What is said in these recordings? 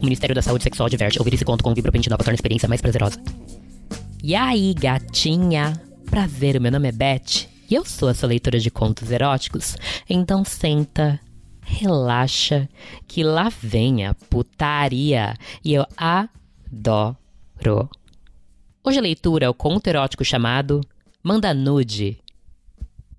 O Ministério da Saúde Sexual diverte. Ouvir esse conto com vibropentinol torna a experiência mais prazerosa. E aí, gatinha? Prazer, meu nome é Beth e eu sou a sua leitora de contos eróticos. Então senta, relaxa, que lá vem a putaria e eu adoro. Hoje a leitura é o conto erótico chamado Manda Nude.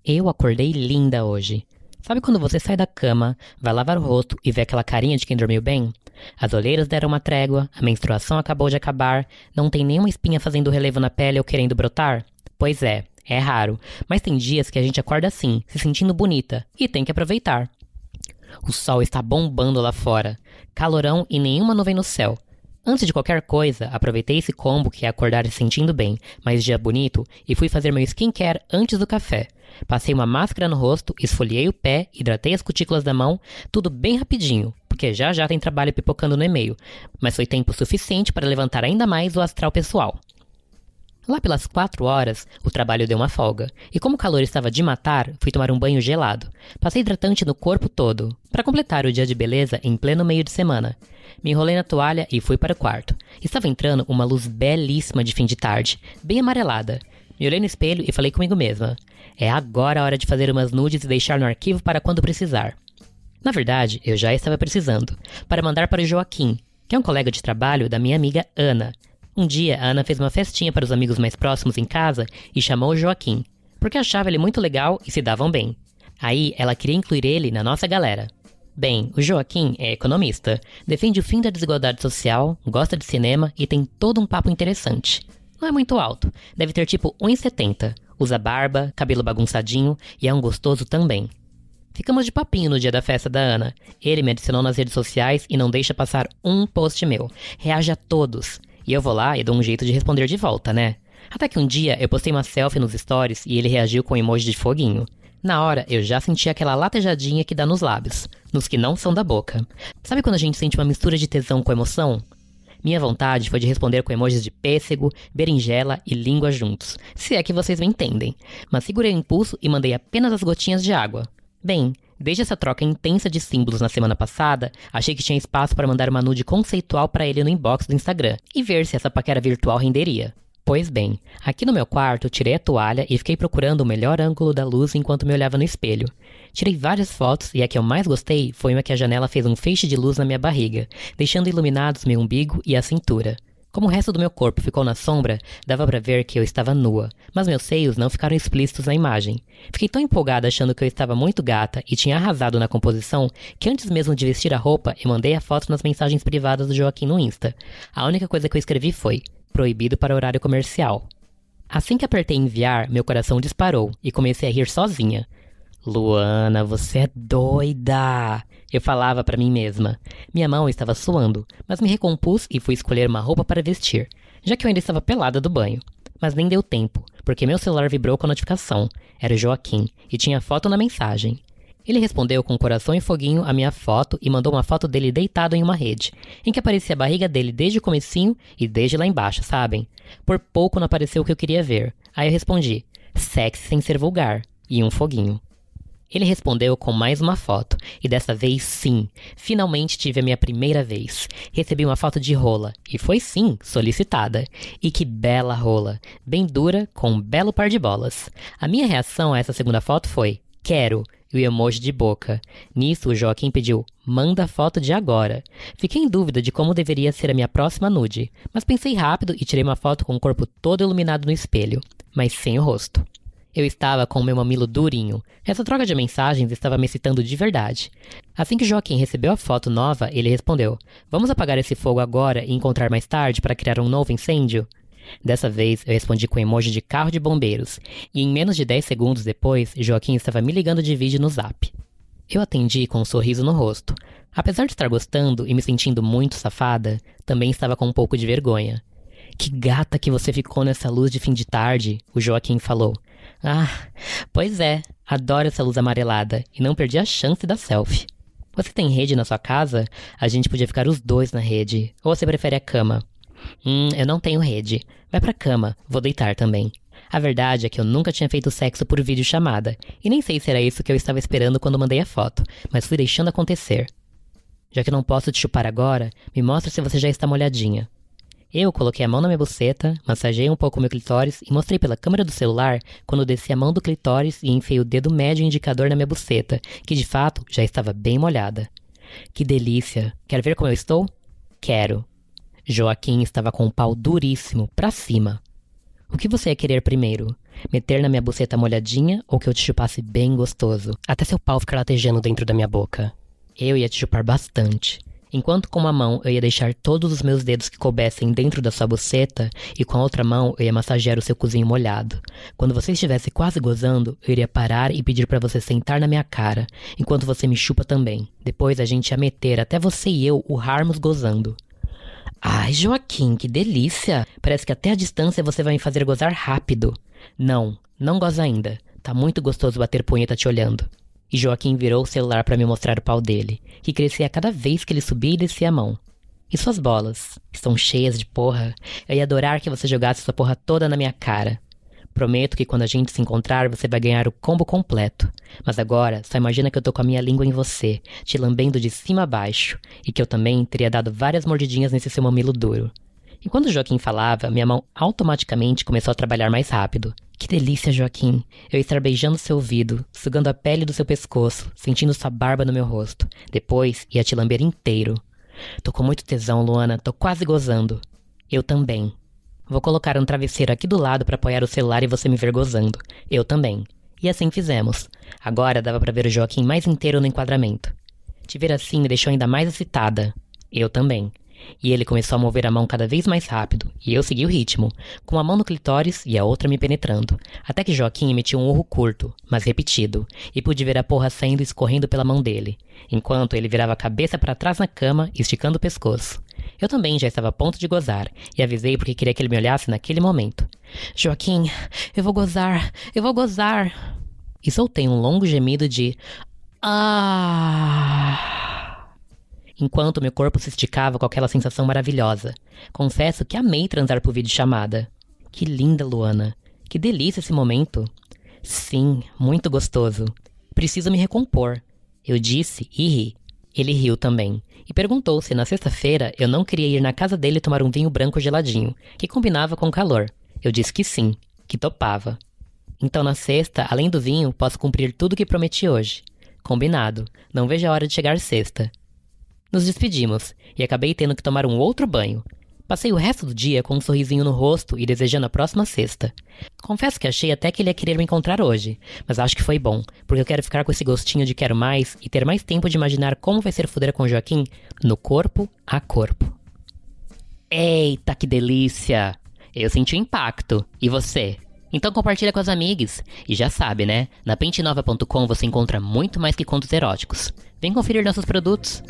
Eu acordei linda hoje. Sabe quando você sai da cama, vai lavar o rosto e vê aquela carinha de quem dormiu bem? As olheiras deram uma trégua, a menstruação acabou de acabar, não tem nenhuma espinha fazendo relevo na pele ou querendo brotar? Pois é, é raro, mas tem dias que a gente acorda assim, se sentindo bonita, e tem que aproveitar. O sol está bombando lá fora, calorão e nenhuma nuvem no céu. Antes de qualquer coisa, aproveitei esse combo que é acordar se sentindo bem, mas dia bonito, e fui fazer meu skincare antes do café. Passei uma máscara no rosto, esfoliei o pé, hidratei as cutículas da mão, tudo bem rapidinho, porque já já tem trabalho pipocando no e-mail, mas foi tempo suficiente para levantar ainda mais o astral pessoal. Lá pelas quatro horas, o trabalho deu uma folga, e como o calor estava de matar, fui tomar um banho gelado. Passei hidratante no corpo todo, para completar o dia de beleza em pleno meio de semana. Me enrolei na toalha e fui para o quarto. Estava entrando uma luz belíssima de fim de tarde, bem amarelada. Me olhei no espelho e falei comigo mesma: é agora a hora de fazer umas nudes e deixar no arquivo para quando precisar. Na verdade, eu já estava precisando, para mandar para o Joaquim, que é um colega de trabalho da minha amiga Ana. Um dia, a Ana fez uma festinha para os amigos mais próximos em casa e chamou o Joaquim, porque achava ele muito legal e se davam bem. Aí, ela queria incluir ele na nossa galera. Bem, o Joaquim é economista, defende o fim da desigualdade social, gosta de cinema e tem todo um papo interessante. Não é muito alto, deve ter tipo 1,70. Usa barba, cabelo bagunçadinho e é um gostoso também. Ficamos de papinho no dia da festa da Ana. Ele me adicionou nas redes sociais e não deixa passar um post meu. Reage a todos. E eu vou lá e dou um jeito de responder de volta, né? Até que um dia eu postei uma selfie nos stories e ele reagiu com um emoji de foguinho. Na hora, eu já senti aquela latejadinha que dá nos lábios, nos que não são da boca. Sabe quando a gente sente uma mistura de tesão com emoção? Minha vontade foi de responder com emojis de pêssego, berinjela e língua juntos, se é que vocês me entendem. Mas segurei o impulso e mandei apenas as gotinhas de água. Bem, desde essa troca intensa de símbolos na semana passada, achei que tinha espaço para mandar uma nude conceitual para ele no inbox do Instagram e ver se essa paquera virtual renderia. Pois bem, aqui no meu quarto tirei a toalha e fiquei procurando o melhor ângulo da luz enquanto me olhava no espelho. Tirei várias fotos e a que eu mais gostei foi uma que a janela fez um feixe de luz na minha barriga, deixando iluminados meu umbigo e a cintura. Como o resto do meu corpo ficou na sombra, dava para ver que eu estava nua, mas meus seios não ficaram explícitos na imagem. Fiquei tão empolgada achando que eu estava muito gata e tinha arrasado na composição que antes mesmo de vestir a roupa, eu mandei a foto nas mensagens privadas do Joaquim no Insta. A única coisa que eu escrevi foi: proibido para horário comercial. Assim que apertei enviar, meu coração disparou e comecei a rir sozinha. Luana, você é doida! Eu falava para mim mesma. Minha mão estava suando, mas me recompus e fui escolher uma roupa para vestir, já que eu ainda estava pelada do banho. Mas nem deu tempo, porque meu celular vibrou com a notificação. Era o Joaquim e tinha foto na mensagem. Ele respondeu com um coração e foguinho a minha foto e mandou uma foto dele deitado em uma rede, em que aparecia a barriga dele desde o comecinho e desde lá embaixo, sabem? Por pouco não apareceu o que eu queria ver. Aí eu respondi, sexy sem ser vulgar, e um foguinho. Ele respondeu com mais uma foto, e dessa vez sim, finalmente tive a minha primeira vez. Recebi uma foto de rola, e foi sim solicitada. E que bela rola, bem dura, com um belo par de bolas. A minha reação a essa segunda foto foi: quero, e o emoji de boca. Nisso, o Joaquim pediu: manda foto de agora. Fiquei em dúvida de como deveria ser a minha próxima nude, mas pensei rápido e tirei uma foto com o corpo todo iluminado no espelho, mas sem o rosto. Eu estava com o meu mamilo durinho. Essa troca de mensagens estava me excitando de verdade. Assim que Joaquim recebeu a foto nova, ele respondeu: Vamos apagar esse fogo agora e encontrar mais tarde para criar um novo incêndio? Dessa vez, eu respondi com emoji de carro de bombeiros, e em menos de 10 segundos depois, Joaquim estava me ligando de vídeo no zap. Eu atendi com um sorriso no rosto. Apesar de estar gostando e me sentindo muito safada, também estava com um pouco de vergonha. Que gata que você ficou nessa luz de fim de tarde, o Joaquim falou. Ah, pois é, adoro essa luz amarelada e não perdi a chance da selfie. Você tem rede na sua casa? A gente podia ficar os dois na rede. Ou você prefere a cama? Hum, eu não tenho rede. Vai pra cama, vou deitar também. A verdade é que eu nunca tinha feito sexo por vídeo chamada, e nem sei se era isso que eu estava esperando quando mandei a foto, mas fui deixando acontecer. Já que não posso te chupar agora, me mostra se você já está molhadinha. Eu coloquei a mão na minha buceta, massageei um pouco o meu clitóris e mostrei pela câmera do celular quando desci a mão do clitóris e enfiei o dedo médio indicador na minha buceta, que de fato já estava bem molhada. Que delícia! Quer ver como eu estou? Quero. Joaquim estava com o pau duríssimo, pra cima. O que você ia querer primeiro? Meter na minha buceta molhadinha ou que eu te chupasse bem gostoso, até seu pau ficar latejando dentro da minha boca? Eu ia te chupar bastante. Enquanto com uma mão eu ia deixar todos os meus dedos que coubessem dentro da sua buceta, e com a outra mão eu ia massagear o seu cozinho molhado. Quando você estivesse quase gozando, eu iria parar e pedir para você sentar na minha cara, enquanto você me chupa também. Depois a gente ia meter até você e eu urrarmos gozando. Ai, Joaquim, que delícia! Parece que até a distância você vai me fazer gozar rápido. Não, não goza ainda. Tá muito gostoso bater punheta te olhando. E Joaquim virou o celular para me mostrar o pau dele, que crescia cada vez que ele subia e descia a mão. E suas bolas? Estão cheias de porra. Eu ia adorar que você jogasse sua porra toda na minha cara. Prometo que quando a gente se encontrar, você vai ganhar o combo completo. Mas agora, só imagina que eu tô com a minha língua em você, te lambendo de cima a baixo, e que eu também teria dado várias mordidinhas nesse seu mamilo duro. Enquanto Joaquim falava, minha mão automaticamente começou a trabalhar mais rápido. Que delícia, Joaquim. Eu estar beijando seu ouvido, sugando a pele do seu pescoço, sentindo sua barba no meu rosto. Depois ia te lamber inteiro. Tô com muito tesão, Luana. Tô quase gozando. Eu também. Vou colocar um travesseiro aqui do lado para apoiar o celular e você me ver gozando. Eu também. E assim fizemos. Agora dava para ver o Joaquim mais inteiro no enquadramento. Te ver assim me deixou ainda mais excitada. Eu também. E ele começou a mover a mão cada vez mais rápido, e eu segui o ritmo, com a mão no clitóris e a outra me penetrando, até que Joaquim emitiu um urro curto, mas repetido, e pude ver a porra saindo e escorrendo pela mão dele, enquanto ele virava a cabeça para trás na cama, esticando o pescoço. Eu também já estava a ponto de gozar, e avisei porque queria que ele me olhasse naquele momento. Joaquim, eu vou gozar, eu vou gozar. E soltei um longo gemido de. Ah! enquanto meu corpo se esticava com aquela sensação maravilhosa. Confesso que amei transar por videochamada. Que linda, Luana. Que delícia esse momento. Sim, muito gostoso. Preciso me recompor. Eu disse e ri. Ele riu também e perguntou se na sexta-feira eu não queria ir na casa dele tomar um vinho branco geladinho, que combinava com o calor. Eu disse que sim, que topava. Então na sexta, além do vinho, posso cumprir tudo que prometi hoje. Combinado. Não vejo a hora de chegar sexta. Nos despedimos e acabei tendo que tomar um outro banho. Passei o resto do dia com um sorrisinho no rosto e desejando a próxima sexta. Confesso que achei até que ele ia querer me encontrar hoje, mas acho que foi bom, porque eu quero ficar com esse gostinho de quero mais e ter mais tempo de imaginar como vai ser fuder com Joaquim no corpo a corpo. Eita, que delícia! Eu senti o impacto. E você? Então compartilha com as amigas. E já sabe, né? Na pentenova.com você encontra muito mais que contos eróticos. Vem conferir nossos produtos.